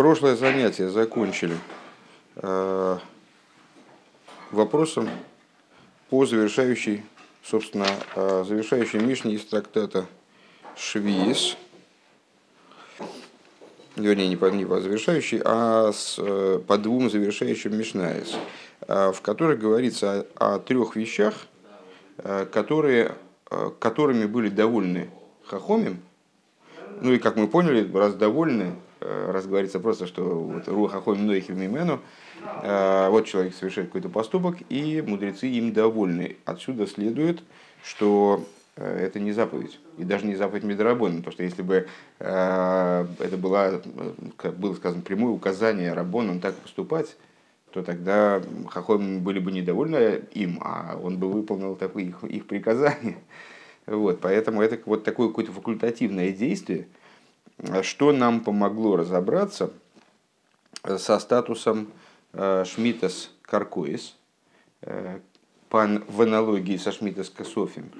прошлое занятие закончили. Э, вопросом по завершающей, собственно, э, завершающей Мишне из трактата Швиис, вернее, не по, не по завершающей, а с, э, по двум завершающим Мишнаис, в которых говорится о, о трех вещах, которые, которыми были довольны Хахомим, ну и как мы поняли, раз довольны, раз говорится просто, что вот, руха хойм нойхи мимену, э, вот человек совершает какой-то поступок, и мудрецы им довольны. Отсюда следует, что э, это не заповедь, и даже не заповедь Медорабона, потому что если бы это было, было сказано, прямое указание Рабоном так поступать, то тогда Хахом были бы недовольны им, а он бы выполнил такое их, их приказание. Вот, поэтому это вот такое какое-то факультативное действие – что нам помогло разобраться со статусом э, Шмитас Каркоис, э, в аналогии со Шмитас Кософим.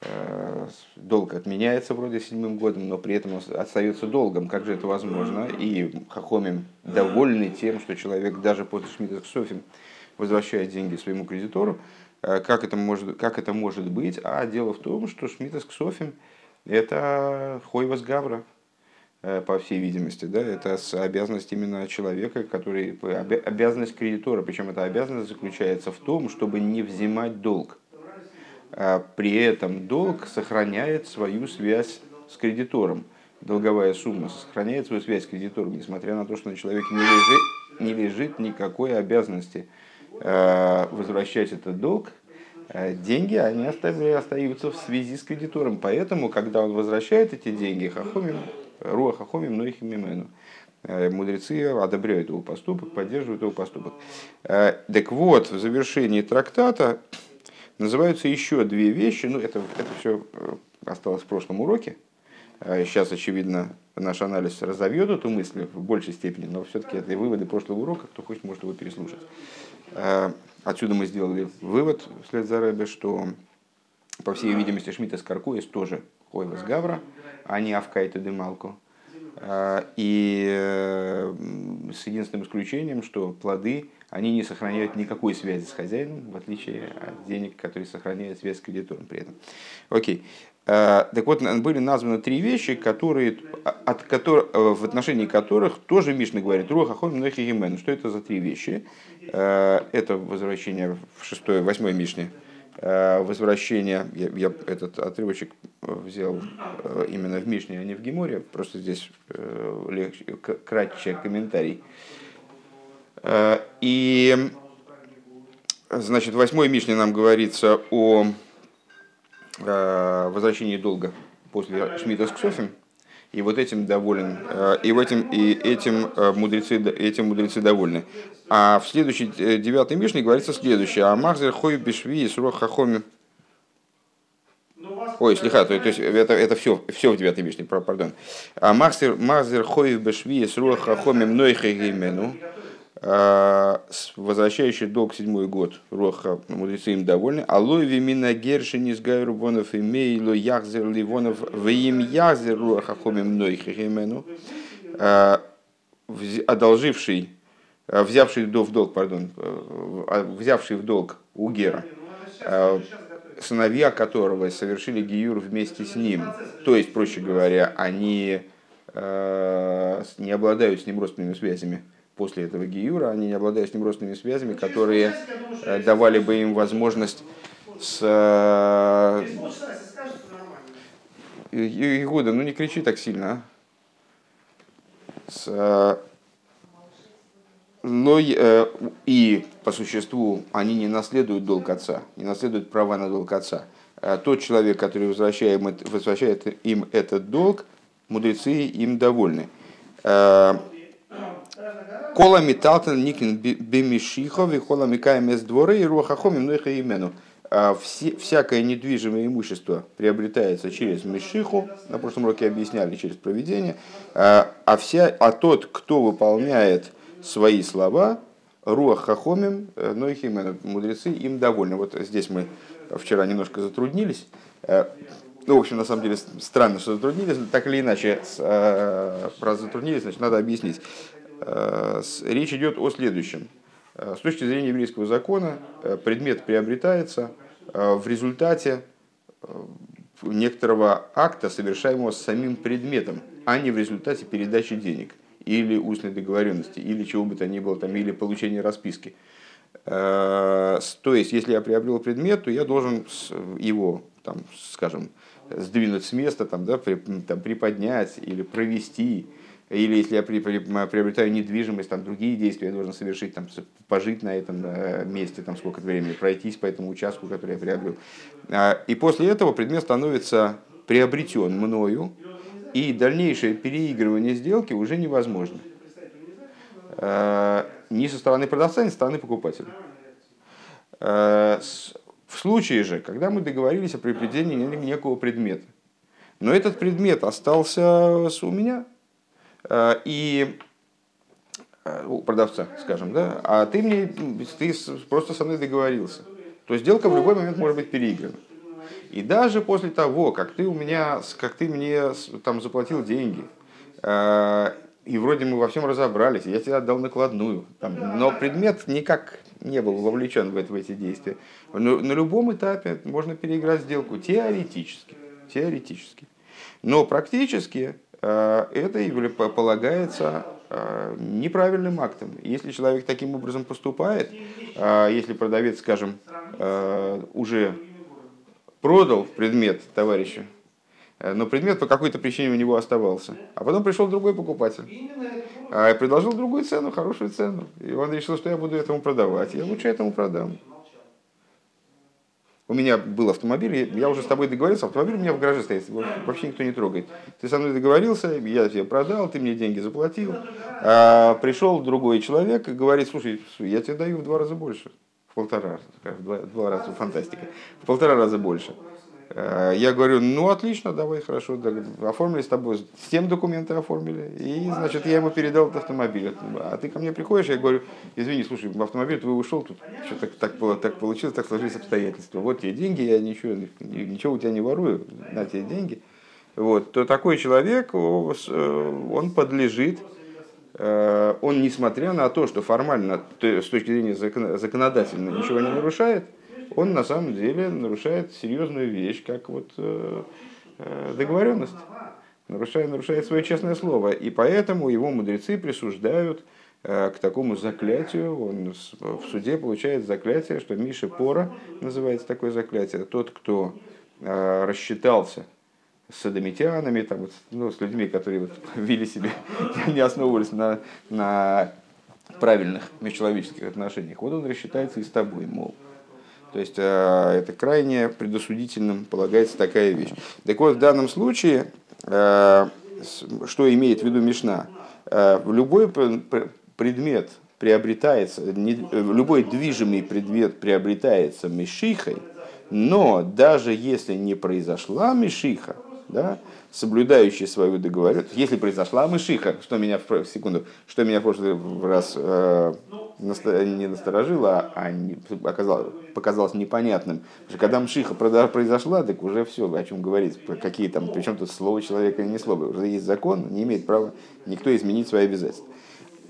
Э, долг отменяется вроде седьмым годом, но при этом остается долгом. Как же это возможно? И Хахомим довольны тем, что человек даже после Шмитас Кософим возвращает деньги своему кредитору. Как это может, как это может быть? А дело в том, что Шмитас Кософим – это Хойвас Гавра, Э, по всей видимости, да, это обязанность именно человека, который, обязанность кредитора, причем эта обязанность заключается в том, чтобы не взимать долг. А при этом долг сохраняет свою связь с кредитором. Долговая сумма сохраняет свою связь с кредитором, несмотря на то, что на человеке не лежит, не лежит никакой обязанности э, возвращать этот долг, э, деньги, они остаются в связи с кредитором. Поэтому, когда он возвращает эти деньги, Хахомим Руаха хомим ноих мимену. Э, мудрецы одобряют его поступок, поддерживают его поступок. Э, так вот, в завершении трактата называются еще две вещи. Ну, это, это все э, осталось в прошлом уроке. Сейчас, очевидно, наш анализ разовьет эту мысль в большей степени, но все-таки это выводы прошлого урока, кто хочет, может его переслушать. Отсюда мы сделали вывод вслед за Рэбе, что, по всей видимости, Шмидта Скаркуис тоже Хойвас Гавра, а не Авкайта Демалку. А, и э, с единственным исключением, что плоды, они не сохраняют никакой связи с хозяином, в отличие от денег, которые сохраняют связь с кредитором при этом. Окей. А, так вот, были названы три вещи, которые, от которых, э, в отношении которых тоже Мишна говорит, Руха Хом Нохи Что это за три вещи? А, это возвращение в шестой, восьмой Мишне возвращение, я, я этот отрывочек взял э, именно в Мишне, а не в Геморе, просто здесь э, легче, кратче комментарий. И, значит, восьмой Мишне нам говорится о возвращении долга после Шмидта с Ксофем, и вот этим доволен, э, и, этим, и этим, э, мудрецы, этим мудрецы довольны. А в следующей, э, девятой Мишне говорится следующее. А Махзер хой бешви с хахоми. Ой, слегка, то, то есть это, это все, все в девятой Мишне, пардон. А Махзер, махзер хой бешви с хахоми мной хегимену. А, возвращающий долг седьмой год, Роха, мудрецы им довольны. Алой вимина гершин из гайрубонов и мейло яхзер ливонов в им яхзер Роха хомим мной хихимену. А, одолживший, а, взявший в долг, пардон, взявший в долг у Гера, сыновья которого совершили Гиюр вместе с ним. То есть, проще говоря, они не обладают с ним родственными связями после этого Гиюра, они не обладают с ним родственными связями, которые э, давали бы им возможность с... Э, Игуда, ну не кричи так сильно, а. С... Э, но и по существу они не наследуют долг отца, не наследуют права на долг отца. Тот человек, который возвращает, возвращает им этот долг, мудрецы им довольны. Кола металтен никин бемишихов и кола микаем дворы и руахахом и имену. А всякое недвижимое имущество приобретается через мишиху, на прошлом уроке объясняли, через проведение, а, а, вся, а тот, кто выполняет свои слова, руах хахомим, э, нойхимену, мудрецы им довольны. Вот здесь мы вчера немножко затруднились. Э, ну, в общем, на самом деле странно, что затруднились, но так или иначе, э, про затруднились, значит, надо объяснить. Речь идет о следующем. С точки зрения еврейского закона предмет приобретается в результате некоторого акта, совершаемого самим предметом, а не в результате передачи денег или устной договоренности, или чего бы то ни было, там, или получения расписки. То есть, если я приобрел предмет, то я должен его, там, скажем, сдвинуть с места, там, да, при, там, приподнять или провести, или если я при, при, приобретаю недвижимость, там другие действия я должен совершить, там, пожить на этом э, месте, там, сколько-то времени, пройтись по этому участку, который я приобрел. А, и после этого предмет становится приобретен мною, и дальнейшее переигрывание сделки уже невозможно. А, ни со стороны продавца, ни со стороны покупателя. А, в случае же, когда мы договорились о приобретении некого предмета, но этот предмет остался у меня, и э, у продавца, скажем, да, а ты мне, ты просто со мной договорился, то сделка в любой момент может быть переиграна. И даже после того, как ты у меня, как ты мне там заплатил деньги, э, и вроде мы во всем разобрались, я тебе отдал накладную, там, но предмет никак не был вовлечен в, это, в эти действия. Но на любом этапе можно переиграть сделку теоретически. теоретически. Но практически э, это полагается э, неправильным актом. Если человек таким образом поступает, э, если продавец, скажем, уже продал предмет товарищу, но предмет по какой-то причине у него оставался. А потом пришел другой покупатель. Предложил другую цену, хорошую цену. И он решил, что я буду этому продавать. Я лучше этому продам. У меня был автомобиль, я уже с тобой договорился, автомобиль у меня в гараже стоит, вообще никто не трогает. Ты со мной договорился, я тебе продал, ты мне деньги заплатил. А пришел другой человек и говорит, слушай, я тебе даю в два раза больше. В полтора раза, в два, два раза, фантастика. В полтора раза больше. Э, я говорю, ну отлично, давай, хорошо, оформили с тобой, всем документы оформили, и, значит, я ему передал этот автомобиль. А ты ко мне приходишь, я говорю, извини, слушай, автомобиль твой ушел, тут что так, так, так получилось, так сложились обстоятельства. Вот тебе деньги, я ничего, ничего у тебя не ворую, на тебе деньги. Вот, то такой человек, э, он подлежит, э, он, несмотря на то, что формально, с точки зрения законодательно ничего не нарушает, он на самом деле нарушает серьезную вещь, как вот э, э, договоренность. Нарушает, нарушает свое честное слово. И поэтому его мудрецы присуждают э, к такому заклятию. Он в суде получает заклятие, что Миша Пора называется такое заклятие. Тот, кто рассчитался с садомитянами, там, вот, ну, с людьми, которые вот, вели себя, не основывались на, на правильных межчеловеческих отношениях. Вот он рассчитается и с тобой, мол. То есть э, это крайне предосудительным полагается такая вещь. Так вот, в данном случае, э, что имеет в виду Мишна? Э, любой предмет приобретается, любой движимый предмет приобретается мишихой, но даже если не произошла мишиха, да, соблюдающий свою договоренность, если произошла мышиха, что меня в секунду, что меня в прошлый раз э, не насторожило, а не, оказалось, показалось непонятным. Потому что когда мшиха произошла, так уже все, о чем говорить, какие там, причем тут слово человека или не слово, уже есть закон, не имеет права никто изменить свои обязательства.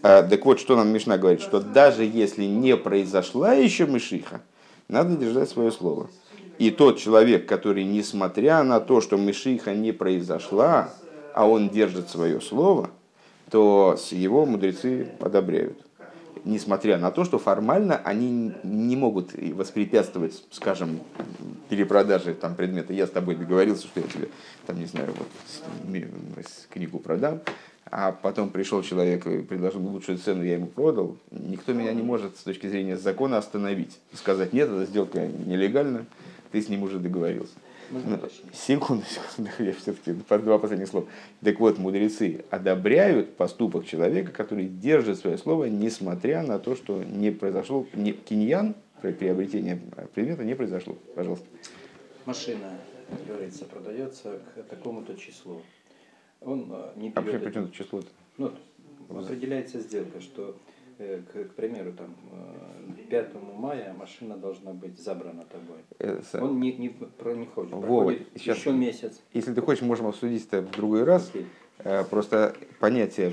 А, так вот, что нам Мишна говорит, что даже если не произошла еще мышиха, надо держать свое слово. И тот человек, который, несмотря на то, что мышиха не произошла, а он держит свое слово, то его мудрецы одобряют несмотря на то, что формально они не могут воспрепятствовать, скажем, перепродаже там, предмета. Я с тобой договорился, что я тебе, там, не знаю, вот, книгу продам, а потом пришел человек и предложил лучшую цену, я ему продал. Никто меня не может с точки зрения закона остановить. Сказать, нет, эта сделка нелегальна, ты с ним уже договорился. Ну, секунду, секунду, я все-таки два последних слова. Так вот, мудрецы одобряют поступок человека, который держит свое слово, несмотря на то, что не произошло, не, киньян, приобретение предмета не произошло. Пожалуйста. Машина, говорится, продается к такому-то числу. Он э, не берет... А почему, почему число -то? Ну, определяется сделка, что Э, к, к примеру, там, 5 э, мая машина должна быть забрана тобой. Э, Он не, не, про, не ходит. Вова, сейчас, еще месяц. Если ты хочешь, можем обсудить это в другой раз. Okay. Просто понятие,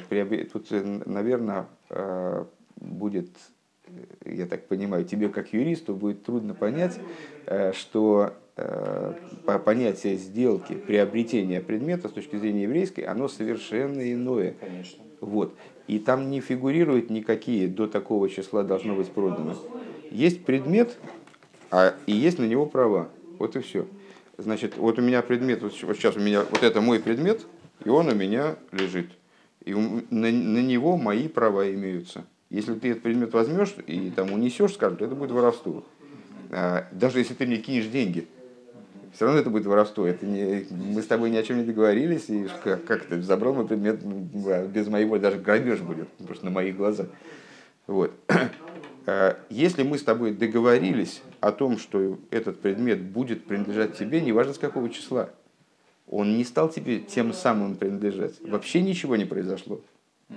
тут, наверное, будет, я так понимаю, тебе как юристу будет трудно понять, что понятие сделки, приобретения предмета с точки зрения еврейской, оно совершенно иное. Конечно. Вот. И там не фигурируют никакие до такого числа должно быть продано. Есть предмет, а, и есть на него права. Вот и все. Значит, вот у меня предмет, вот сейчас у меня, вот это мой предмет, и он у меня лежит. И на, на него мои права имеются. Если ты этот предмет возьмешь и там унесешь, скажут, это будет воровство. А, даже если ты мне кинешь деньги, все равно это будет воровство. Это не, мы с тобой ни о чем не договорились, и как, как ты забрал мой предмет без моего, даже грабеж будет, просто на моих глазах. Вот. А, если мы с тобой договорились о том, что этот предмет будет принадлежать тебе, неважно с какого числа, он не стал тебе тем самым принадлежать. Вообще ничего не произошло.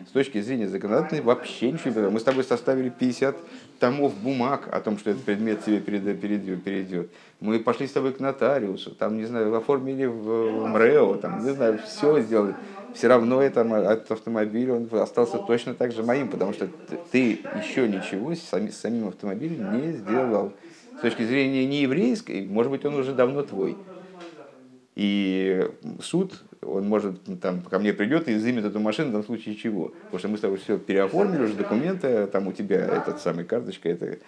С точки зрения законодательной вообще ничего не произошло. Мы с тобой составили 50 томов бумаг о том, что этот предмет тебе перейдет. Мы пошли с тобой к нотариусу, там, не знаю, оформили в МРЭО, там, не знаю, все сделали. Все равно это, этот автомобиль он остался точно так же моим, потому что ты еще ничего с самим автомобилем не сделал. С точки зрения нееврейской, может быть, он уже давно твой. И суд, он может там ко мне придет и изымет эту машину в случае чего. Потому что мы с тобой все переоформили уже документы, там у тебя этот самый карточка, это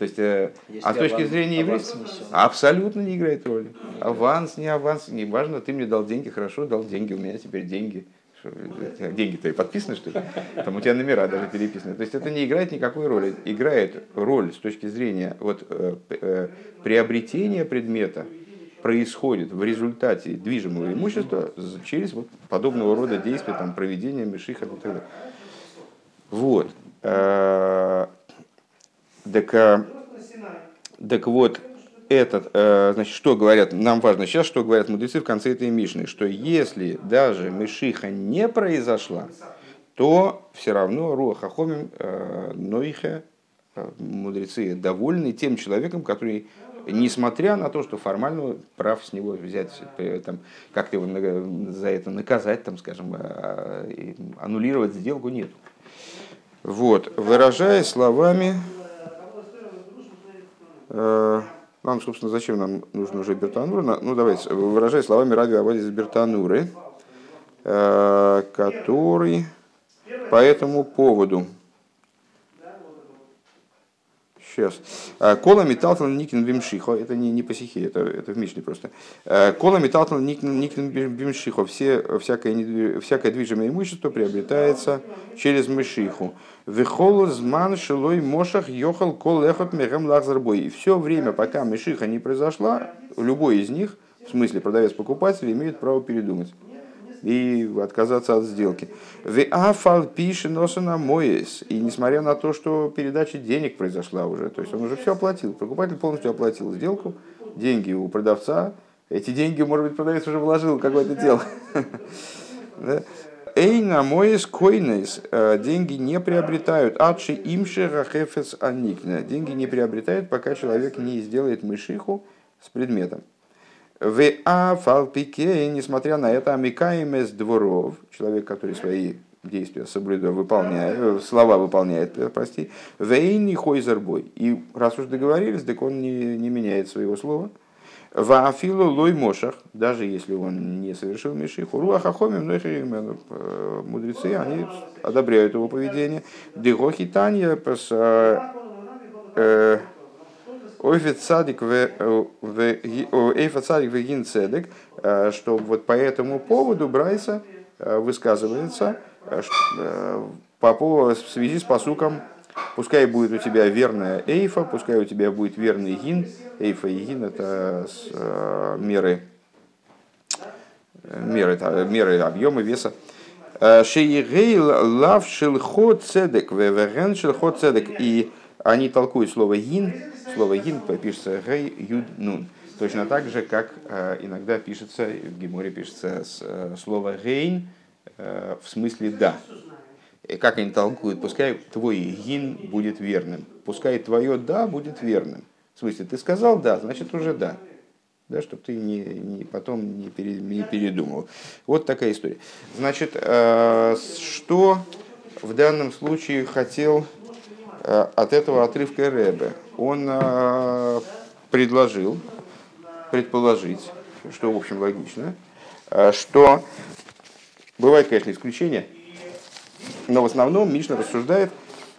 то есть, э, а с точки зрения еврейства абсолютно не играет роли. Аванс, не аванс, не важно, ты мне дал деньги, хорошо, дал деньги, у меня теперь деньги. Деньги-то и подписаны, что ли? Там у тебя номера даже переписаны. То есть это не играет никакой роли. Играет роль с точки зрения вот, э, э, приобретения предмета, происходит в результате движимого имущества через вот подобного рода действия, там, проведения мешиха и так далее. Вот. Э, так, э, так вот, этот, э, значит, что говорят, нам важно сейчас, что говорят мудрецы в конце этой Мишны, что если даже Мишиха не произошла, то все равно Руаха Хомим мудрецы довольны тем человеком, который несмотря на то, что формально прав с него взять, э, там, как-то его за это наказать, там, скажем, а, аннулировать сделку нет. Вот, выражая словами, э, нам, собственно, зачем нам нужно уже Бертанура? Ну, давайте, выражая словами Раби Авадис Бертануры, э, который по этому поводу Сейчас. Э, кола металтан никин бимшихо. Это не, не по сихе, это, это в Мишне просто. Э, кола металтан никин бимшихо. Все, всякое, всякое движимое имущество приобретается через мышиху. Вехол зман шилой мошах йохал кол эхот мегам лахзарбой. И все время, пока мышиха не произошла, любой из них, в смысле продавец-покупатель, имеет право передумать и отказаться от сделки. Афал пишет носана моес. И несмотря на то, что передача денег произошла уже, то есть он уже все оплатил, покупатель полностью оплатил сделку, деньги у продавца, эти деньги, может быть, продавец уже вложил какое-то дело. Эй, на моес койнес, э, деньги не приобретают. Адши имши рахефес аникна. Деньги не приобретают, пока человек не сделает мышиху с предметом. В афалпике, несмотря на это, амикаем из дворов, человек, который свои действия соблюдает, выполняет, э, слова выполняет, э, прости, вейни хойзербой. И раз уж договорились, так он не, не меняет своего слова. В афилу лой мошах, даже если он не совершил мишиху, руахахомим, но мудрецы, они одобряют его поведение. Дегохи Садик вегин цедек, э, что вот по этому поводу Брайса э, высказывается э, по поводу, в связи с посуком Пускай будет у тебя верная эйфа, пускай у тебя будет верный гин. Эйфа и гин это меры, меры, меры объема, веса. Шейгейл лав шилхот цедек, веверен шилхот цедек. И они толкуют слово гин Слово гин пишется гей юд нун. Точно так же, как э, иногда пишется, в Геморе пишется э, слово гейн э, в смысле да. И как они толкуют, пускай твой гин будет верным, пускай твое да будет верным. В смысле, ты сказал да, значит уже да. да, чтобы ты не, не, потом не, пере, не передумал. Вот такая история. Значит, что в данном случае хотел от этого отрывка Рэбе? Он э, предложил предположить, что, в общем, логично, э, что бывает, конечно, исключения, но в основном Мишна рассуждает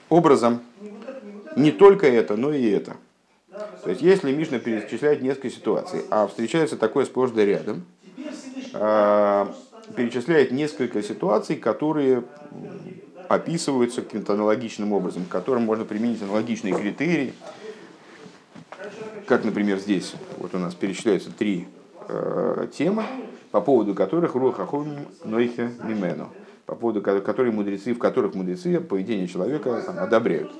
образом не только это, но и это. То есть, если Мишна перечисляет несколько ситуаций, а встречается такое сплошь да рядом, а, перечисляет несколько ситуаций, которые описываются каким-то аналогичным образом, к которым можно применить аналогичные критерии, как, например, здесь вот у нас перечисляются три э, темы, по поводу которых Руахахом Нойхе Мимену, по поводу которых мудрецы, в которых мудрецы поведение человека там, одобряют,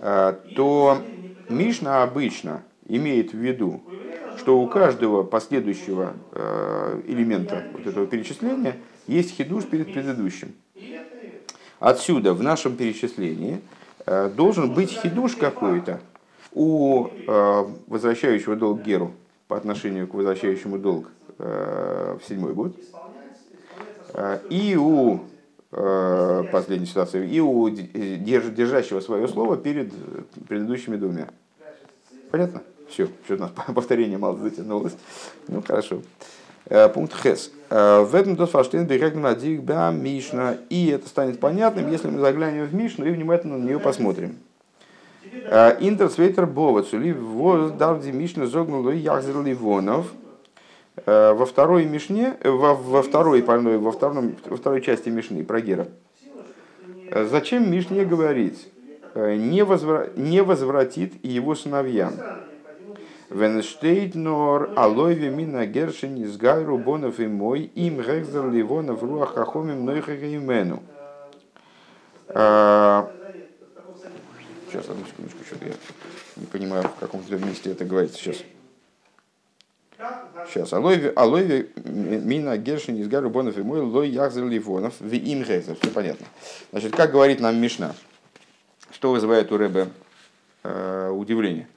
э, то Мишна обычно имеет в виду, что у каждого последующего э, элемента вот этого перечисления есть хидуш перед предыдущим. Отсюда в нашем перечислении э, должен быть хидуш какой-то у э, возвращающего долг Геру по отношению к возвращающему долг в седьмой год, и у последней ситуации, и у держащего свое слово перед предыдущими двумя. Понятно? Все, что у нас повторение мало затянулось. Ну, хорошо. Э, пункт Хес. Э, в этом Досфаштейн Бирегна Мишна. И это станет понятным, если мы заглянем в Мишну и внимательно на нее посмотрим. Э, Интерсвейтер Бовацули Дарди Мишна Зогнула Яхзер Ливонов. Во второй Мишне, во, во, второй, во, втором, во второй части Мишны про Гера. Зачем Мишне говорить? Не, возвра... не возвратит его сыновьям. Венштейт нор алойве мина гершин из гайру бонов и мой им гекзер ливонов руах хахомим нойхага имену. Сейчас, одну секундочку, что-то я не понимаю, в каком месте это говорится сейчас. Сейчас. Алойве, алойве мина гершин из гару и мой лой яхзер ливонов в им. Все понятно. Значит, как говорит нам Мишна, что вызывает у Рэбе э, удивление?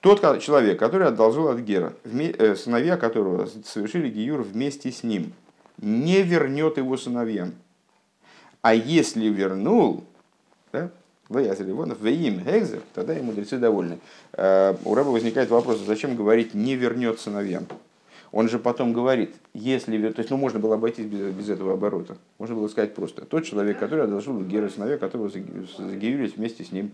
Тот человек, который одолжил от Гера, э, сыновья которого совершили Гиюр вместе с ним, не вернет его сыновьям. А если вернул, да, им Гегзер, тогда и мудрецы довольны. Э, у раба возникает вопрос, зачем говорить не вернет сыновьям? Он же потом говорит, если, то есть, ну, можно было обойтись без, без этого оборота. Можно было сказать просто, тот человек, который одолжил Гера сыновья, которого загиюрились вместе с ним.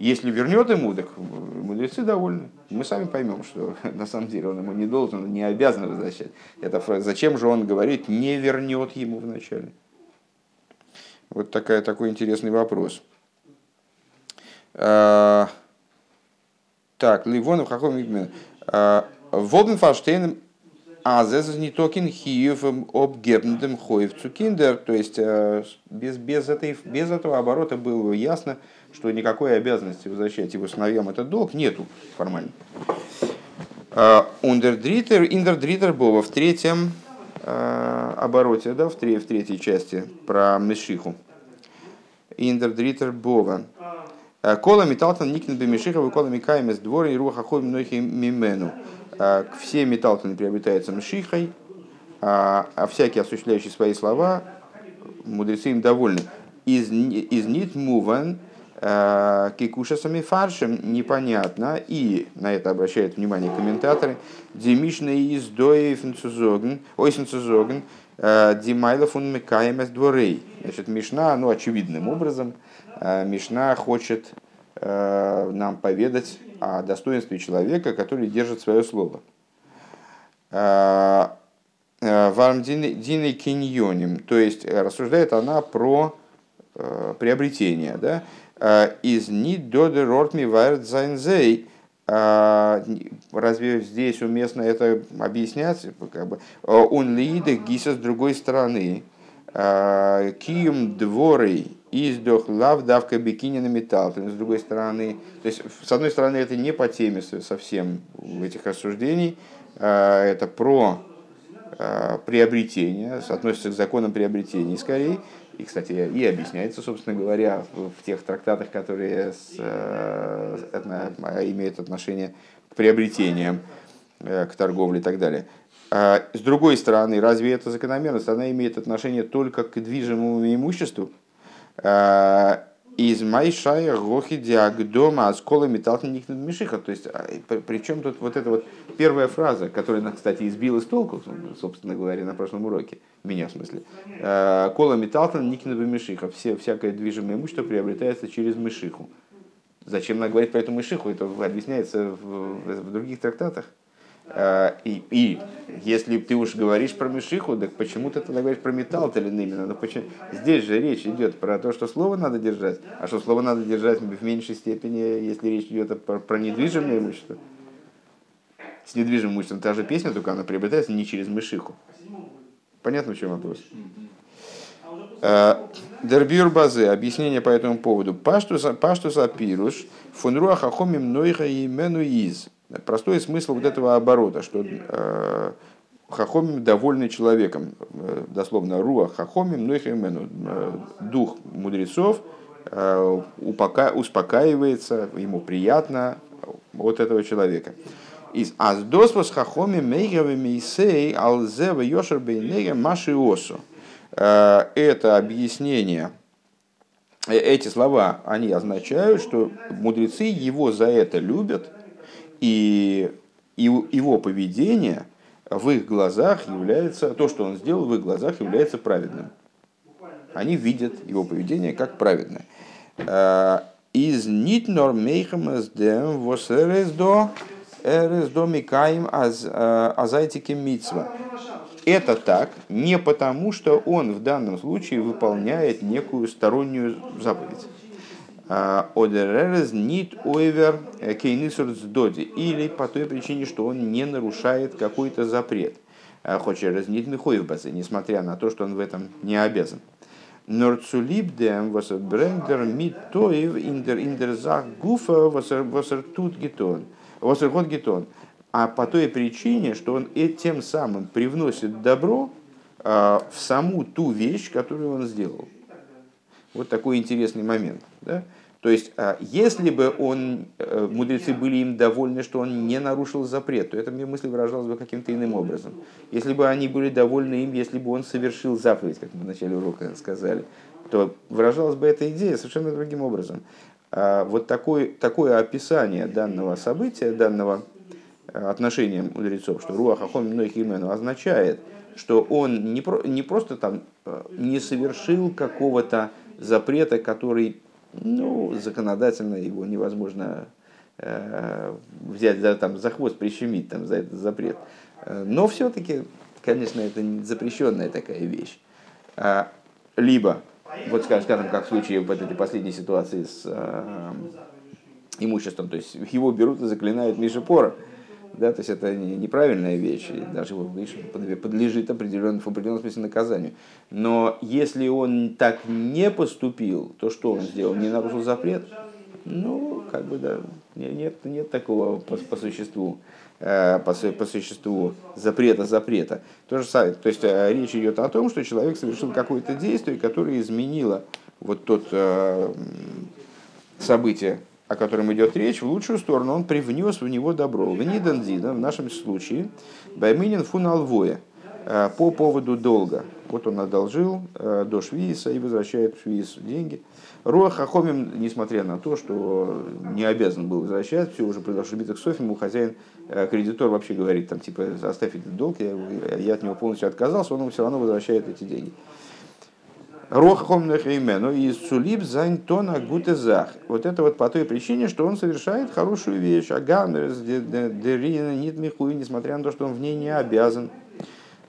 Если вернет ему, так мудрецы довольны. Мы сами поймем, что на самом деле он ему не должен, не обязан возвращать. Это фраза. Зачем же он говорит, не вернет ему вначале? Вот такая, такой интересный вопрос. А, так, Ливонов, Хахом а, Вобенфаштейн а зезес не токен хиевым обгернутым хоев цукиндер. То есть э, без, без, этой, без этого оборота было ясно, что никакой обязанности возвращать его сыновьям этот долг нету формально. Ундердритер, индердритер Бова в третьем э, обороте, да, в, тре, в третьей части про Мешиху. Индердритер Бова. Э, кола металтан никнен бемешихов и кола микаемес двор и руха хой многих мимену. Э, все металтаны приобретаются мшихой, а, а всякие осуществляющие свои слова, мудрецы им довольны. Из, из нит муван Э, кикушасами фаршем непонятно, и на это обращают внимание комментаторы, Демишные издои фенцузоген, ой фенцузоген, э, Димайлов он мекаемес дворей. Значит, Мишна, ну, очевидным образом, Мишна хочет нам поведать о достоинстве человека, который держит свое слово. Вармдиной киньоним, то есть рассуждает она про приобретение, да, Э, из нид доды рортми вайрт зайнзей. А, разве здесь уместно это объяснять? Как бы, он лиды гиса с другой стороны. Кием дворей издох лав давка бикини на металл. С другой стороны, то есть, с одной стороны, это не по теме совсем этих рассуждений. А, это про приобретение, относится к законам приобретения скорее. И, кстати, и объясняется, собственно говоря, в тех трактатах, которые с, э, имеют отношение к приобретениям. к торговле и так далее. С другой стороны, разве эта закономерность, она имеет отношение только к движимому имуществу? Из Майшая Гохи Диагдома Аскола Металхник Мишиха. То есть, причем тут вот эта вот первая фраза, которая кстати, избила с толку, собственно говоря, на прошлом уроке, меня в смысле. Кола Металхин Никнова Мишиха. Все, всякое движимое имущество приобретается через Мишиху. Зачем она говорит про эту Мишиху? Это объясняется в, в других трактатах. А, и, и если ты уж говоришь про Мишиху, так почему ты тогда говоришь про металл именно? Ну, почему? Здесь же речь идет про то, что слово надо держать, а что слово надо держать в меньшей степени, если речь идет про, про недвижимое имущество. С недвижимым имуществом та же песня, только она приобретается не через Мишиху. Понятно, в чем вопрос? Дербюр базы, объяснение по этому поводу. Паштус апируш, фунруа хахомим нойха имену из. Простой смысл вот этого оборота, что э, хахомим довольны человеком, э, дословно руа хахомим нойхемену, э, дух мудрецов э, упока, успокаивается, ему приятно от этого человека. Из аздосвос хахоми мейгавы мейсей алзева йошер маши осу. Э, это объяснение, э, эти слова, они означают, что мудрецы его за это любят, и его поведение в их глазах является, то, что он сделал в их глазах является праведным. Они видят его поведение как праведное. Э, из нитнор мейхам эсдем восересдо эресдо микаем азайтики митсва. Это так не потому, что он в данном случае выполняет некую стороннюю заповедь. А, Одеререз нит ойвер кейнисурц доди. Или по той причине, что он не нарушает какой-то запрет. А, Хочерез нит михоев несмотря на то, что он в этом не обязан. Норцулибдем восер брендер мит тоев индер индер зах гуфа восер тут гетон. Восер год гетон. А по той причине, что он тем самым привносит добро а, в саму ту вещь, которую он сделал. Вот такой интересный момент. Да? То есть, а, если бы он, э, мудрецы были им довольны, что он не нарушил запрет, то эта мысль выражалась бы каким-то иным образом. Если бы они были довольны им, если бы он совершил заповедь, как мы в начале урока сказали, то выражалась бы эта идея совершенно другим образом. А вот такое, такое описание данного события, данного отношения мудрецов, что Руах Ахом Многих Имену означает, что он не, про, не просто там э, не совершил какого-то запрета, который ну, законодательно его невозможно э, взять за, там, за хвост, прищемить там, за этот запрет. Э, но все-таки, конечно, это запрещенная такая вещь. А, либо, вот скажем, как в случае вот этой последней ситуации с э, имуществом, то есть его берут и заклинают Миша Пора, да, то есть это неправильная вещь, и даже его подлежит определенному, в определенном смысле наказанию. Но если он так не поступил, то что он сделал? Не нарушил запрет? Ну, как бы да, нет, нет такого по, по существу, э, по, по существу запрета запрета. То же самое, то есть э, речь идет о том, что человек совершил какое-то действие, которое изменило вот тот э, событие, о котором идет речь, в лучшую сторону, он привнес в него добро. В Нидандина, в нашем случае, Байминин фуналвоя, э, по поводу долга. Вот он одолжил э, до Швейца и возвращает Швейц деньги. Руах Хахомим, несмотря на то, что не обязан был возвращать, все уже произошло биток с ему хозяин, э, кредитор вообще говорит, там, типа, оставь этот долг, я, я от него полностью отказался, он ему все равно возвращает эти деньги. Рохом Нехеймену из Сулиб Зайнтона Гутезах. Вот это вот по той причине, что он совершает хорошую вещь. Агамерс Дерина Нит Михуи, несмотря на то, что он в ней не обязан.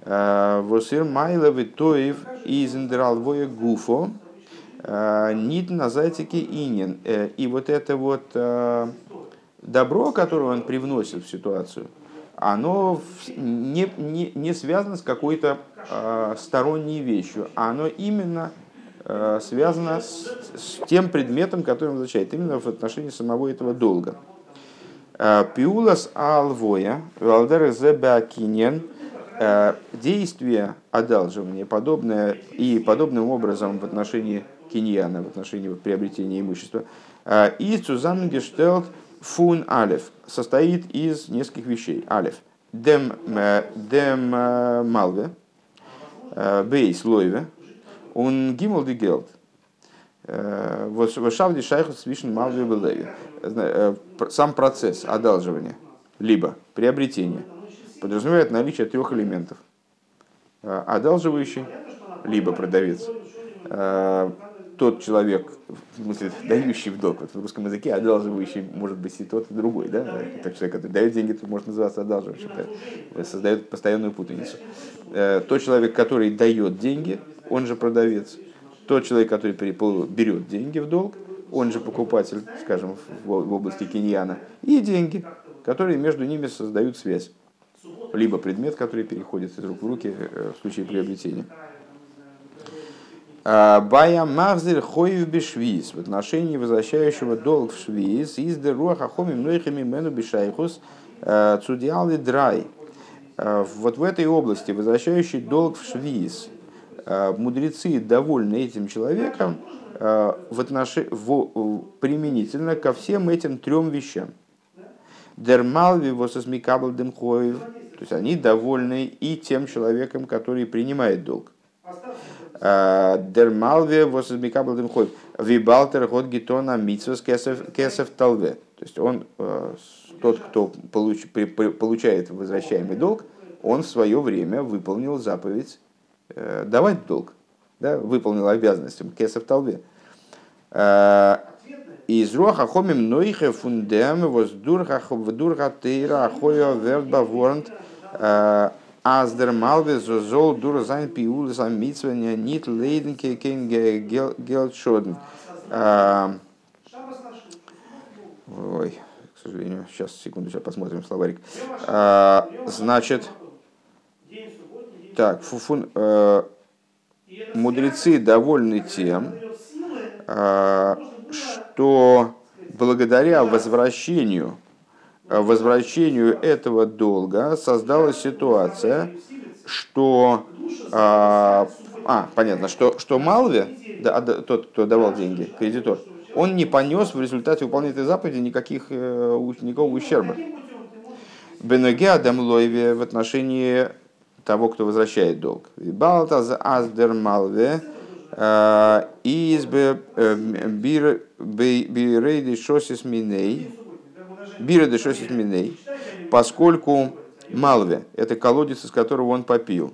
Э, Восир Майловы Тоев из Индералвоя Гуфо. Э, Нит на зайцике Инин. Э, и вот это вот добро, которое он привносит в ситуацию, оно не, не, не связано с какой-то э, сторонней вещью, а оно именно э, связано с, с тем предметом, который он изучает, именно в отношении самого этого долга. Э, Пиулас алвоя, валдер зебакинен, действие одалживания, подобное и подобным образом в отношении киньяна, в отношении приобретения имущества, и цузамгештелт фун алев состоит из нескольких вещей. Алев. дем, дем малве, бейс лойве, он гимл ди гелд. Вошавди шайхус свишен малве белеви. Сам процесс одалживания, либо приобретения, подразумевает наличие трех элементов. Одалживающий, либо продавец, тот человек, в смысле, дающий в долг, вот в русском языке одалживающий может быть и тот, и другой, да? Так человек, который дает деньги, то может называться одалживающим, создает постоянную путаницу. Э, тот человек, который дает деньги, он же продавец. Тот человек, который берет деньги в долг, он же покупатель, скажем, в области киньяна, и деньги, которые между ними создают связь. Либо предмет, который переходит из рук в руки э, в случае приобретения. А, Бая Махзер Хою Бешвиз в отношении возвращающего долг в Швиз из Деруаха Хоми Мнойхами Мену Бешайхус э, Цудиалы Драй. Э, вот в этой области возвращающий долг в Швиз э, мудрецы довольны этим человеком в отнош... в... применительно ко всем этим трем вещам. Дермалви вососмикабл демхоев, то есть они довольны и тем человеком, который принимает долг. Дермалве восмикабл демхоев. Вибалтер год гитона митсвас кесов талве. То есть он, э, тот, кто получ, при, получает возвращаемый долг, он в свое время выполнил заповедь э, давать долг, да, выполнил обязанность кесов талве. Э, из роха хомим нойхе фундем воздурха вдурха тейра ахоя верба ворнт Аздер Малве зол дура зайн пиул зайн митсвеня нит лейденке кен гелдшоден. Ой, к сожалению, сейчас, секунду, сейчас посмотрим словарик. А, значит, так, фуфун, э, мудрецы довольны тем, э, что благодаря возвращению возвращению этого долга создалась ситуация, что а, а понятно, что, что Малве, да, тот, кто давал деньги, кредитор, он не понес в результате выполнения заповеди никаких, э, никакого ущерба. Бенеге Адам Лойве в отношении того, кто возвращает долг. Балтаз Аздер Малве э, из Бирейди Шосис Миней Бира дешосит миней, поскольку Малве – это колодец, из которого он попил.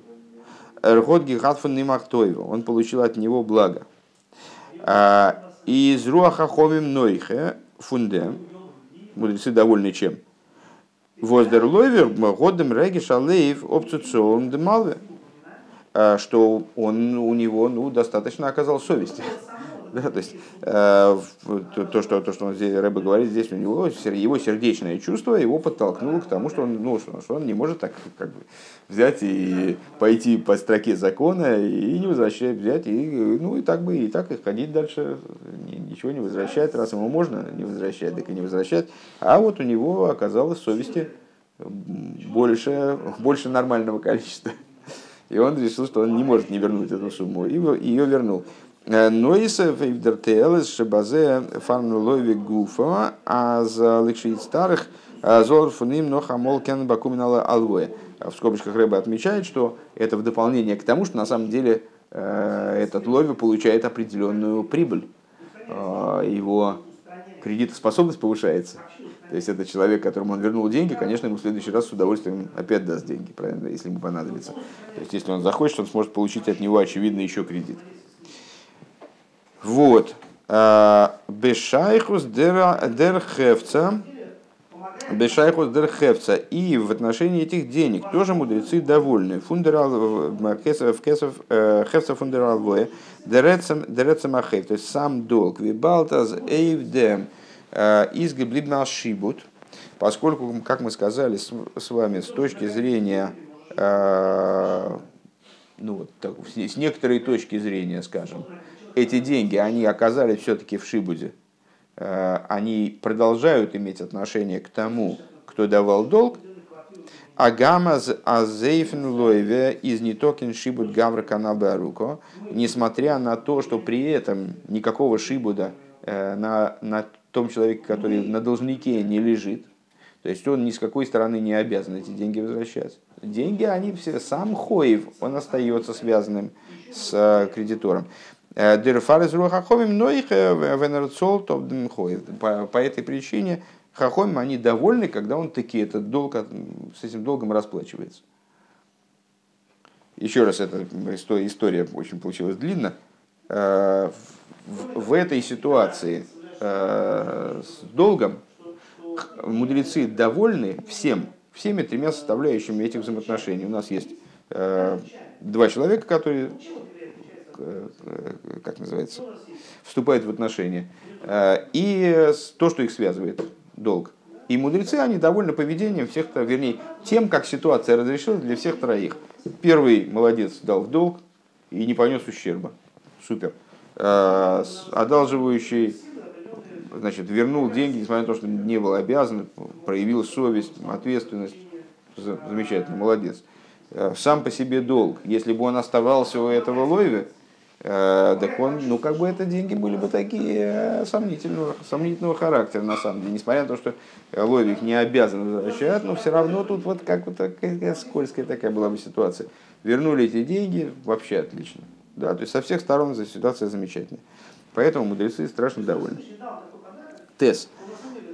Эрхот гигатфан нимахтоева, он получил от него благо. А, и из руаха хомим нойхе фунде, мудрецы довольны чем? Воздер лойвер годем реги шалеев опцуцион де малве. А, что он у него ну, достаточно оказал совести. Да, то есть э, то, что, то, что он здесь, Рэбе говорит, здесь у него его сердечное чувство его подтолкнуло к тому, что он, ну, что, что он не может так как бы, взять и пойти по строке закона и не возвращать, взять и, ну, и так бы и так и ходить дальше, ничего не возвращать, раз ему можно не возвращать, так и не возвращать. А вот у него оказалось совести больше, больше нормального количества. И он решил, что он не может не вернуть эту сумму, и ее вернул. Нойса вейвдертелес шебазе фармнулови гуфа, а за ликшит старых зор фуним нохамол кен бакуминала алвоя. В скобочках Рэба отмечает, что это в дополнение к тому, что на самом деле этот лови получает определенную прибыль. Его кредитоспособность повышается. То есть это человек, которому он вернул деньги, конечно, ему в следующий раз с удовольствием опять даст деньги, правильно, если ему понадобится. То есть если он захочет, он сможет получить от него, очевидно, еще кредит. Вот. А, Бешайхус дерхевца. Бешайхус дерхевца. И в отношении этих денег тоже мудрецы довольны. Фундерал кесов э, хевца фундерал воe. Дерецем ахев. То есть сам долг. Вибалтаз эйвдем э, изгиблибна шибут. Поскольку, как мы сказали с вами, с точки зрения э, ну, вот, так, с некоторой точки зрения, скажем, эти деньги, они оказались все-таки в Шибуде, э, они продолжают иметь отношение к тому, кто давал долг, Агамаз азейфен лойве из нитокин шибуд гавра канабаруко, несмотря на то, что при этом никакого шибуда э, на, на том человеке, который на должнике не лежит. То есть он ни с какой стороны не обязан эти деньги возвращать. Деньги, они все, сам Хоев, он остается связанным с э, кредитором. Э, по, этой причине Хахомим, они довольны, когда он таки этот долг, с этим долгом расплачивается. Еще раз, эта история очень получилась длинно. Э, в этой ситуации с долгом мудрецы довольны всем, всеми тремя составляющими этих взаимоотношений. У нас есть два человека, которые, как называется, вступают в отношения, и то, что их связывает, долг. И мудрецы, они довольны поведением всех, вернее, тем, как ситуация разрешилась для всех троих. Первый молодец дал в долг и не понес ущерба. Супер. А, одалживающий значит, вернул деньги, несмотря на то, что не был обязан, проявил совесть, ответственность. Замечательно, молодец. Сам по себе долг. Если бы он оставался у этого лойве, так он, ну, как бы это деньги были бы такие сомнительного, сомнительного характера, на самом деле. Несмотря на то, что Ловик не обязан возвращать, но все равно тут вот как вот такая скользкая такая была бы ситуация. Вернули эти деньги, вообще отлично. Да, то есть со всех сторон ситуация замечательная. Поэтому мудрецы страшно довольны. Тес.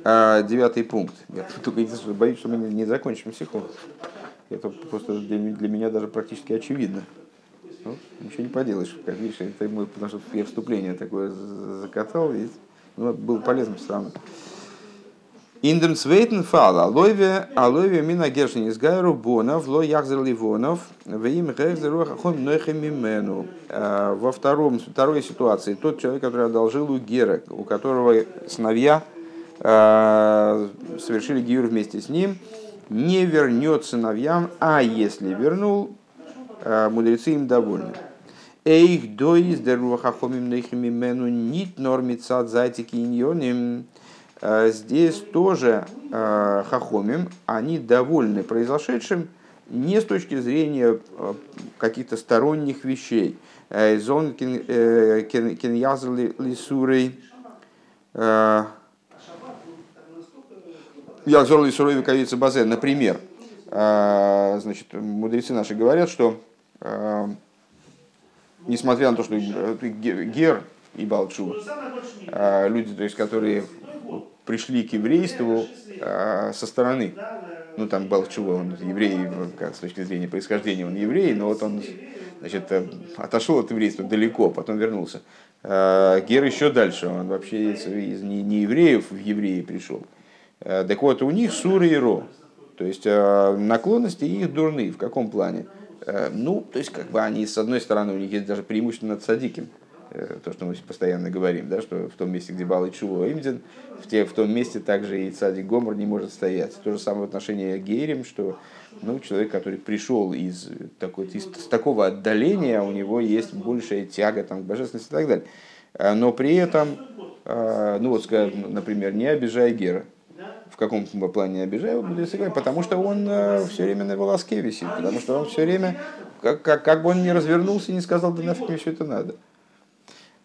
А, девятый пункт. Я только боюсь, что мы не закончим секунду. Это просто для меня даже практически очевидно. Ну, ничего не поделаешь. Как видишь, это мой, потому что я вступление такое закатал, и ну, было полезно все равно. Индем цвейтен фал, алойве, алойве мина гершин из гайру бонов, ло яхзер ливонов, в им герзеру хахом мимену. А, во втором, второй ситуации, тот человек, который одолжил у Гера, у которого сыновья а, совершили гиюр вместе с ним, не вернет сыновьям, а если вернул, мудрецы им довольны. Эйх доиз дерухахомим нейхимимену нит нормицат зайтики иньоним. Э, здесь тоже э, хахомим, они довольны произошедшим не с точки зрения э, каких-то сторонних вещей. Зон киньязл лисурей, Ягзор лисурей вековица базе, например. Значит, мудрецы наши говорят, что несмотря на то, что Гер и Балчу, люди, то есть, которые пришли к еврейству а, со стороны. Ну, там чего, он еврей, как с точки зрения происхождения он еврей, но вот он значит, э, отошел от еврейства далеко, потом вернулся. Гер еще дальше, он вообще из, из не, не евреев в евреи пришел. Так вот, у них сура и ро, то есть наклонности их дурны. В каком плане? Ну, то есть, как бы они, с одной стороны, у них есть даже преимущество над садиким. Э, то, что мы постоянно говорим, да, что в том месте, где Бал и Чува Имдин, в, те, в том месте также и Цадик Гомор не может стоять. То же самое в отношении Гейрим, что ну, человек, который пришел из, такой, из, такого отдаления, у него есть большая тяга там, к божественности и так далее. Э, но при этом, э, ну вот, например, не обижай Гера. В каком плане не обижай, потому что он все время на волоске висит, потому что он все время, как, как, как бы он не развернулся и не сказал, да нафиг мне все это надо.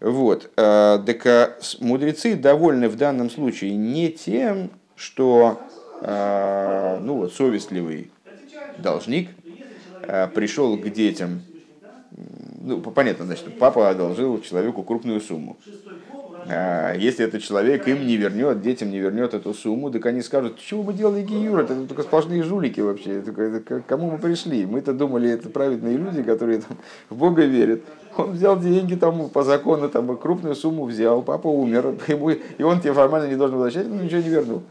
Вот. Э, так э, мудрецы довольны в данном случае не тем, что э, ну вот, совестливый должник пришел к детям. Ну, понятно, значит, папа одолжил человеку крупную сумму. Если этот человек им не вернет, детям не вернет эту сумму, так они скажут, чего мы делали Гиюр, это только сплошные жулики вообще, это, кому мы пришли? Мы-то думали, это праведные люди, которые там, в Бога верят. Он взял деньги там по закону, там крупную сумму взял, папа умер, ему, и он тебе формально не должен возвращать, но ничего не вернул.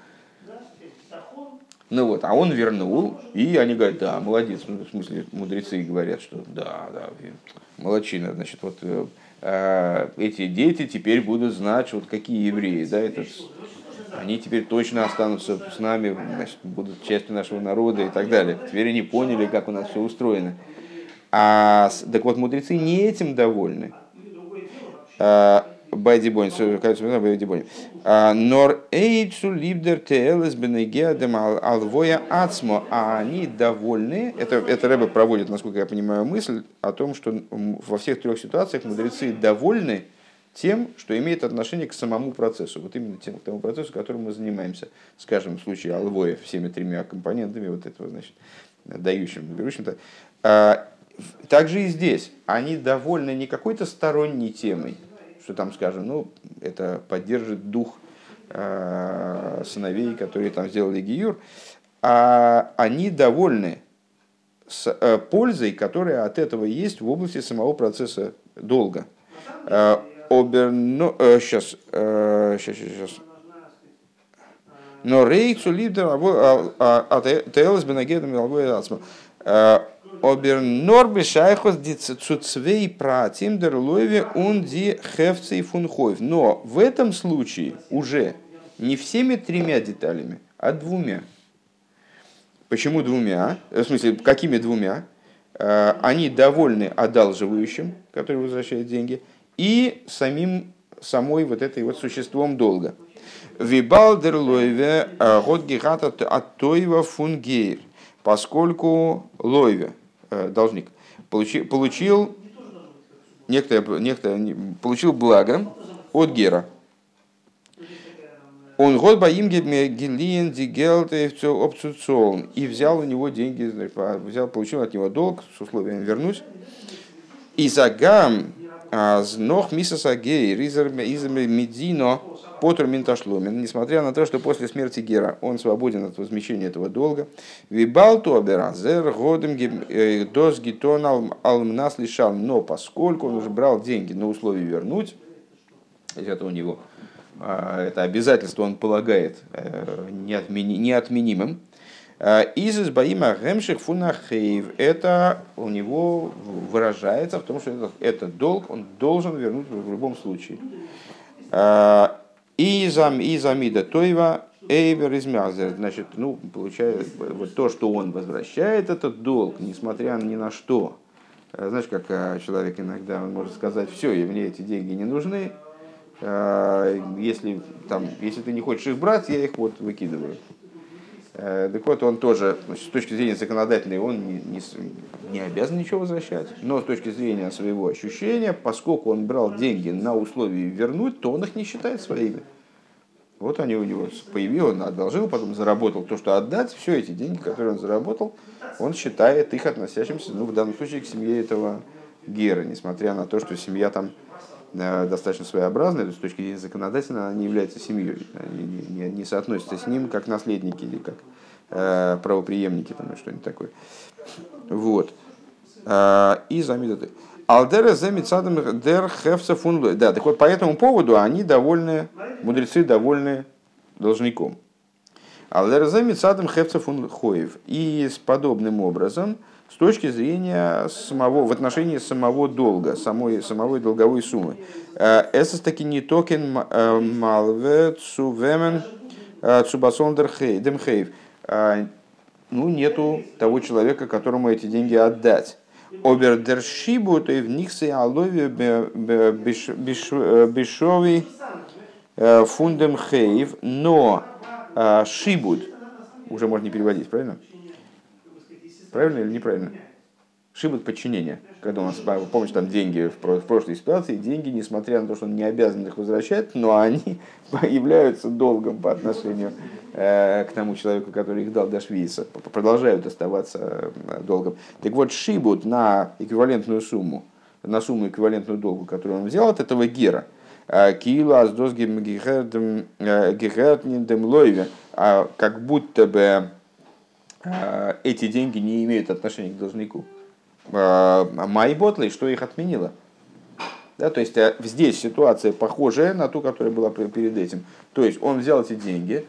Ну вот, а он вернул, и они говорят, да, молодец, ну, в смысле, мудрецы говорят, что да, да, молодчина, значит, вот э, эти дети теперь будут знать, вот какие евреи, да, это, они теперь точно останутся с нами, значит, будут частью нашего народа и так далее. Теперь они поняли, как у нас все устроено. А, так вот, мудрецы не этим довольны. А, Байдибонь, Байдибонь. Нор эйчу либдер теэлэс бенегеадем алвоя ацмо. А они довольны, это, это Рэбе проводит, насколько я понимаю, мысль о том, что во всех трех ситуациях мудрецы довольны тем, что имеет отношение к самому процессу, вот именно тем, к тому процессу, которым мы занимаемся, скажем, в случае алвоя, всеми тремя компонентами вот этого, значит, дающим, берущим-то. А, также и здесь они довольны не какой-то сторонней темой, что там, скажем, ну, это поддержит дух э, сыновей, которые там сделали Гиюр, а они довольны с э, пользой, которая от этого есть в области самого процесса долга. Э, оберно, э, сейчас, э, сейчас, сейчас, сейчас. Но рейцу лидер а, а, а ТЛС бенагедом Обер норбе шайхос цуцвей пратим дер лойве он ди хевцей фунхойв. Но в этом случае уже не всеми тремя деталями, а двумя. Почему двумя? В смысле, какими двумя? Э, они довольны одалживающим, который возвращает деньги, и самим, самой вот этой вот существом долга. Вибалдер лойве э, год гигата от тойва фунгейр, поскольку лойве, Э, должник, получил, получил некоторое, некоторое, получил благо от Гера. Он год боим гелин дигелт и взял у него деньги, взял, получил от него долг с условием вернуть. И загам знох мисасагей ризер медино Потр Минташлумин, несмотря на то, что после смерти Гера он свободен от возмещения этого долга, Вибал Тобера, Зер Годем э, Дос Гитон Алмнас лишал, но поскольку он уже брал деньги на условие вернуть, это у него а, это обязательство он полагает э, неотменимым, из избаима гемших фунахейв. Это у него выражается в том, что этот, этот долг он должен вернуть в любом случае. А, и замида тойва эйвер из Значит, ну, получается, вот то, что он возвращает этот долг, несмотря ни на что. Э, знаешь, как э, человек иногда может сказать, все, и мне эти деньги не нужны, э, если, там, если ты не хочешь их брать, я их вот выкидываю. Так вот, он тоже, с точки зрения законодательной, он не, не, не обязан ничего возвращать. Но с точки зрения своего ощущения, поскольку он брал деньги на условии вернуть, то он их не считает своими. Вот они у него появились, он одолжил, потом заработал то, что отдать. Все эти деньги, которые он заработал, он считает их относящимся, ну, в данном случае, к семье этого Гера, несмотря на то, что семья там э, достаточно своеобразная, то с точки зрения законодательной она не является семьей, они не, не, не соотносятся с ним как наследники или как э, правоприемники, там, что-нибудь такое. Вот. Э, и замидаты. Алдера замицадам дер хефса фунлой. Да, так вот по этому поводу они довольны, мудрецы довольны должником. Алдера замицадам хефса фунхоев. И с подобным образом, с точки зрения самого, в отношении самого долга, самой, самой долговой суммы. Э, это таки не токен э, малве цувемен э, цубасон демхейв. Ну, нету того человека, которому эти деньги отдать. Обердершибу, то и в них се алови бешови фундем хейв, но шибут, уже можно не переводить, правильно? Правильно или неправильно? Шибут подчинение. Когда у нас, помнишь, там деньги в прошлой ситуации, деньги, несмотря на то, что он не обязан их возвращать, но они являются долгом по отношению Э, к тому человеку, который их дал до Швейца, продолжают оставаться э, долгом. Так вот, шибут на эквивалентную сумму, на сумму эквивалентную долгу, которую он взял от этого гера, э, Киила аздос гигертнин лойве, а как будто бы эти деньги не имеют отношения к должнику. Майботлы, что их отменило? Да, то есть здесь ситуация похожая на ту, которая была перед этим. То есть он взял эти деньги,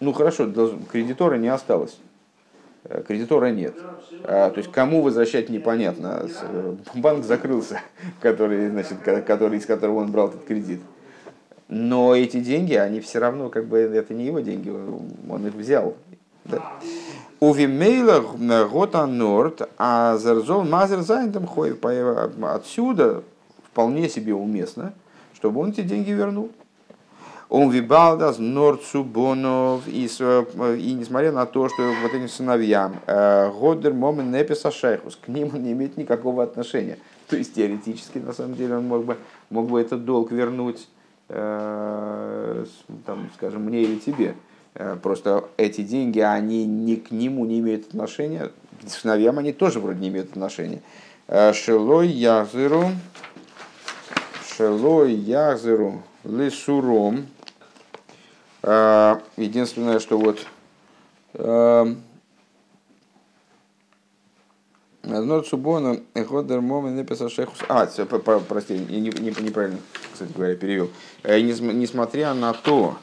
ну хорошо, кредитора не осталось. Э, кредитора нет. А, то есть кому возвращать непонятно. Э, банк закрылся, который, значит, который, из которого он брал этот кредит. Но эти деньги, они все равно, как бы, это не его деньги, он их взял. Да. У Вимейла Гота Норд, а Зерзол Мазер Зайнтом Отсюда вполне себе уместно, чтобы он эти деньги вернул. Он вибалдас норцубонов, и, и несмотря на то, что вот этим сыновьям, э, Годер Момен Неписа Шайхус, к ним он не имеет никакого отношения. То есть теоретически, на самом деле, он мог бы, мог бы этот долг вернуть, э, там, скажем, мне или тебе. Э, просто эти деньги, они ни к нему не имеют отношения, к сыновьям они тоже вроде не имеют отношения. Э, Шелой Языру, Шелой Языру Лисуром. Единственное, что вот Нот Субона, Ходер Момент написал Шехус. А, прости, не, не, неправильно, кстати говоря, перевел. Э, несмотря на то,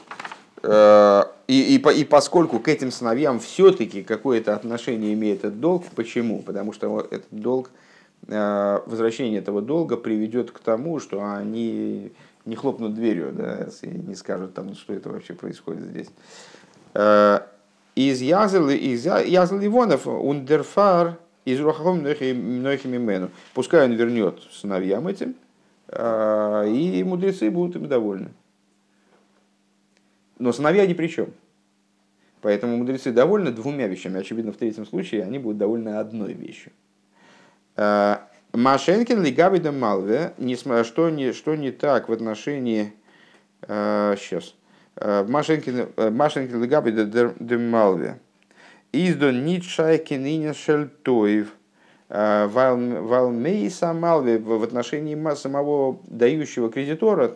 э, и, и, и поскольку к этим сыновьям все-таки какое-то отношение имеет этот долг, почему? Потому что этот долг, э, возвращение этого долга приведет к тому, что они не хлопнут дверью, да, и не скажут, там, что это вообще происходит здесь. Из Язел, из Язел Ивонов, Ундерфар, из Рухахом Нохими Мену. Пускай он вернет сыновьям этим, а, и мудрецы будут им довольны. Но сыновья ни при чем. Поэтому мудрецы довольны двумя вещами. Очевидно, в третьем случае они будут довольны одной вещью. А, Машенкин лигабида малве, что не, что не так в отношении... Сейчас. А, Машенкин лигабида малве Издон нит шайкин инин шельтоев. А, Валмей самалви в отношении самого дающего кредитора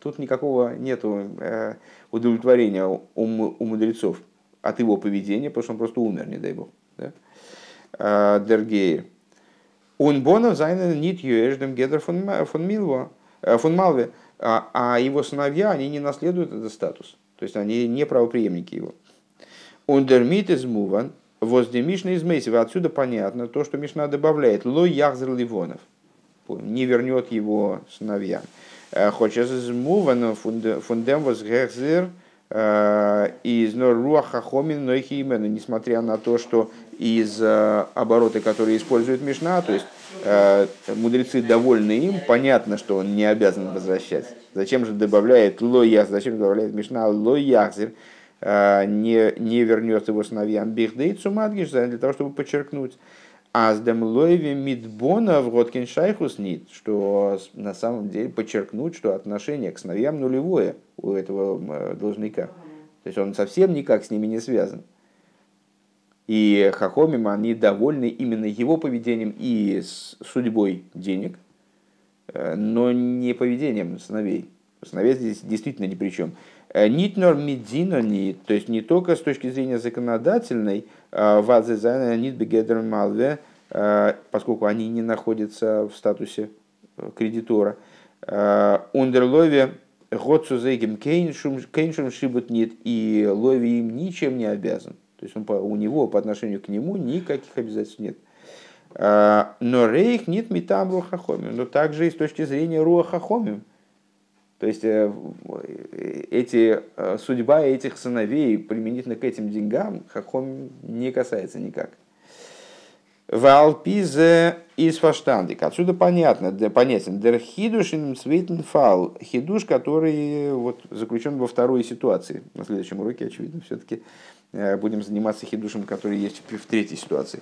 тут никакого нет э, удовлетворения у, у мудрецов от его поведения, потому что он просто умер, не дай бог. Да? Дергейр. Он бонов зайнен нит юэждем гедер фон Милва, э, фон Малве, а его сыновья, они не наследуют этот статус. То есть они не правоприемники его. Ундермит из Муван, возле Мишны из Мейсева. Отсюда понятно то, что Мишна добавляет. Ло Яхзер Ливонов. Не вернет его сыновьям. Э, Хочешь из Мувана фундем возгехзер э, из Руаха Хомин Нойхи Имену. Несмотря на то, что из э, оборота, которые использует Мишна, то есть мудрецы довольны им, понятно, что он не обязан возвращать. Зачем же добавляет ло яхзер, зачем добавляет Мишна ло яхзер, не, не вернет его сыновьям бихдейцу мадгиш, для того, чтобы подчеркнуть, а с демлоеви мидбона в Роткин Шайхус нит, что на самом деле подчеркнуть, что отношение к сыновьям нулевое у этого э, должника. То есть он совсем никак с ними не связан. И Хахомим, они довольны именно его поведением и судьбой денег, э, но не поведением сыновей. Сыновей здесь действительно ни при чем. Э, Нитнор медина нит, то есть не только с точки зрения законодательной, а вазезайна нит малве, э, поскольку они не находятся в статусе э, кредитора. Ундерлове Готсу зейгем кейншум шибут нит, и лови им ничем не обязан. То есть он, у него по отношению к нему никаких обязательств нет. Но рейх нет метам руахахомим. Но также и с точки зрения руахахомим. То есть э, эти, э, судьба этих сыновей применительно к этим деньгам Хахом не касается никак. Валпизе из фаштандик. Отсюда понятно, понятен. Дер хидушин. Хидуш, который вот, заключен во второй ситуации. На следующем уроке, очевидно, все-таки э, будем заниматься хидушем, который есть в третьей ситуации.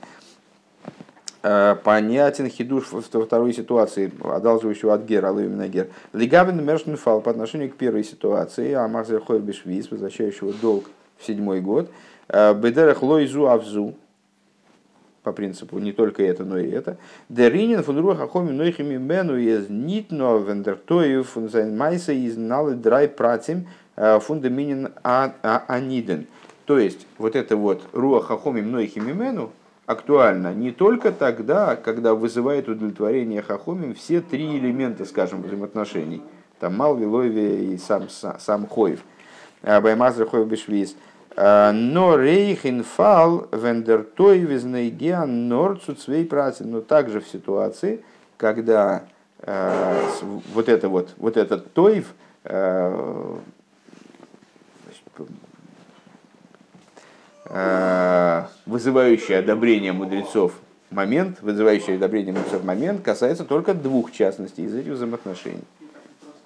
Э, понятен хидуш во второй ситуации, одалживающего от гера, а именно гер. Лигавин мершн фал по отношению к первой ситуации, а махзер хой бешвиз, возвращающего долг в седьмой год. Э, бедерах лойзу авзу, по принципу не только это, но и это. Деринин фун руха хоми нойхими мену из нитно вендертою фун зайн майса из налы драй пратим э, фундаминин аниден. То есть, вот это вот руха хоми нойхими мену, актуально не только тогда, когда вызывает удовлетворение хахомим все три элемента, скажем, взаимоотношений. Там Малви, Лови и сам, сам Хоев. А, Баймазер Хоев Бешвиз. А, но рейхин фал вендертой визнейгеан норцу цвей працин. Но также в ситуации, когда э, вот это вот, вот этот тойв, Э, вызывающий одобрение мудрецов момент, вызывающий одобрение мудрецов момент, касается только двух частностей из этих взаимоотношений.